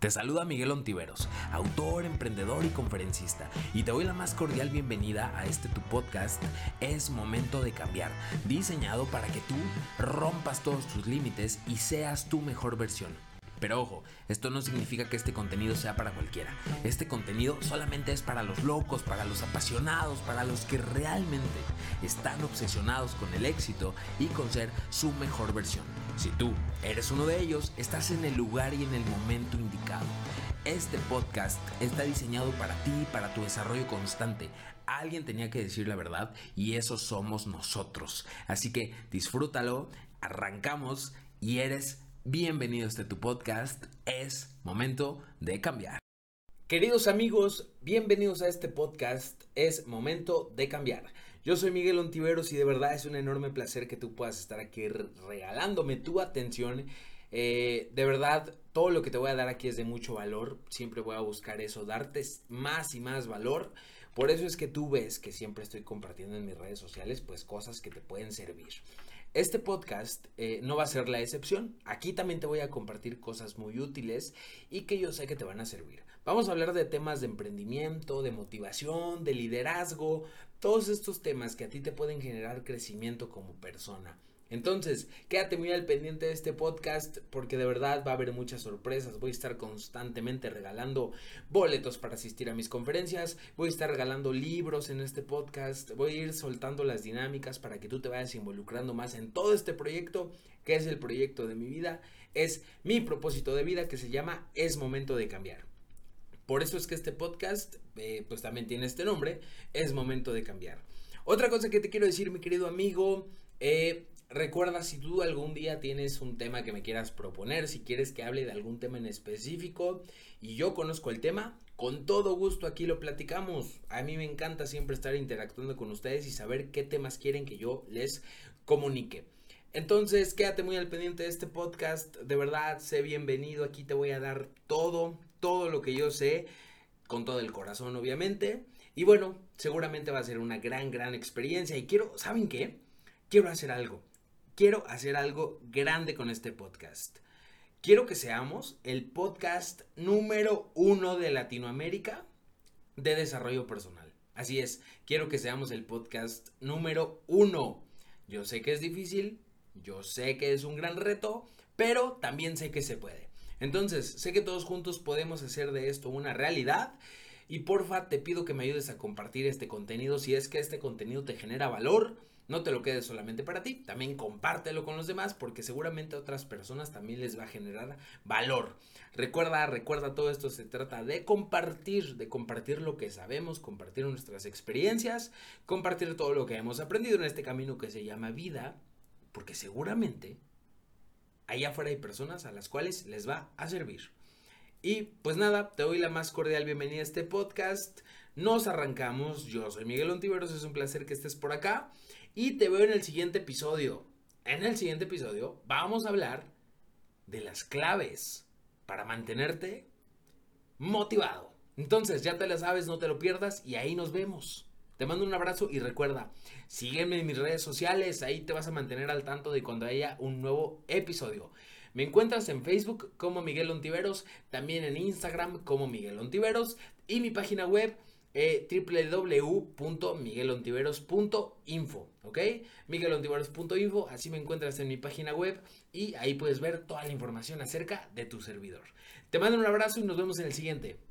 Te saluda Miguel Ontiveros, autor, emprendedor y conferencista, y te doy la más cordial bienvenida a este tu podcast Es Momento de Cambiar, diseñado para que tú rompas todos tus límites y seas tu mejor versión. Pero ojo, esto no significa que este contenido sea para cualquiera. Este contenido solamente es para los locos, para los apasionados, para los que realmente están obsesionados con el éxito y con ser su mejor versión. Si tú eres uno de ellos, estás en el lugar y en el momento indicado. Este podcast está diseñado para ti y para tu desarrollo constante. Alguien tenía que decir la verdad y eso somos nosotros. Así que disfrútalo, arrancamos y eres Bienvenido a este tu podcast. Es momento de cambiar. Queridos amigos, bienvenidos a este podcast. Es momento de cambiar. Yo soy Miguel Ontiveros y de verdad es un enorme placer que tú puedas estar aquí regalándome tu atención. Eh, de verdad, todo lo que te voy a dar aquí es de mucho valor. Siempre voy a buscar eso, darte más y más valor. Por eso es que tú ves que siempre estoy compartiendo en mis redes sociales pues cosas que te pueden servir. Este podcast eh, no va a ser la excepción. Aquí también te voy a compartir cosas muy útiles y que yo sé que te van a servir. Vamos a hablar de temas de emprendimiento, de motivación, de liderazgo, todos estos temas que a ti te pueden generar crecimiento como persona. Entonces, quédate muy al pendiente de este podcast porque de verdad va a haber muchas sorpresas. Voy a estar constantemente regalando boletos para asistir a mis conferencias, voy a estar regalando libros en este podcast, voy a ir soltando las dinámicas para que tú te vayas involucrando más en todo este proyecto que es el proyecto de mi vida, es mi propósito de vida que se llama Es momento de cambiar. Por eso es que este podcast eh, pues también tiene este nombre, Es momento de cambiar. Otra cosa que te quiero decir, mi querido amigo, eh, Recuerda si tú algún día tienes un tema que me quieras proponer, si quieres que hable de algún tema en específico y yo conozco el tema, con todo gusto aquí lo platicamos. A mí me encanta siempre estar interactuando con ustedes y saber qué temas quieren que yo les comunique. Entonces, quédate muy al pendiente de este podcast. De verdad, sé bienvenido. Aquí te voy a dar todo, todo lo que yo sé, con todo el corazón, obviamente. Y bueno, seguramente va a ser una gran, gran experiencia. Y quiero, ¿saben qué? Quiero hacer algo quiero hacer algo grande con este podcast. Quiero que seamos el podcast número uno de Latinoamérica de desarrollo personal. Así es, quiero que seamos el podcast número uno. Yo sé que es difícil, yo sé que es un gran reto, pero también sé que se puede. Entonces, sé que todos juntos podemos hacer de esto una realidad. Y porfa, te pido que me ayudes a compartir este contenido si es que este contenido te genera valor no te lo quedes solamente para ti, también compártelo con los demás porque seguramente a otras personas también les va a generar valor. Recuerda, recuerda, todo esto se trata de compartir, de compartir lo que sabemos, compartir nuestras experiencias, compartir todo lo que hemos aprendido en este camino que se llama vida, porque seguramente allá afuera hay personas a las cuales les va a servir. Y pues nada, te doy la más cordial bienvenida a este podcast. Nos arrancamos. Yo soy Miguel Ontiveros, es un placer que estés por acá. Y te veo en el siguiente episodio. En el siguiente episodio vamos a hablar de las claves para mantenerte motivado. Entonces, ya te la sabes, no te lo pierdas y ahí nos vemos. Te mando un abrazo y recuerda, sígueme en mis redes sociales, ahí te vas a mantener al tanto de cuando haya un nuevo episodio. Me encuentras en Facebook como Miguel Ontiveros, también en Instagram como Miguel Ontiveros y mi página web eh, www.miguelontiveros.info, ¿ok? miguelontiveros.info, así me encuentras en mi página web y ahí puedes ver toda la información acerca de tu servidor. Te mando un abrazo y nos vemos en el siguiente.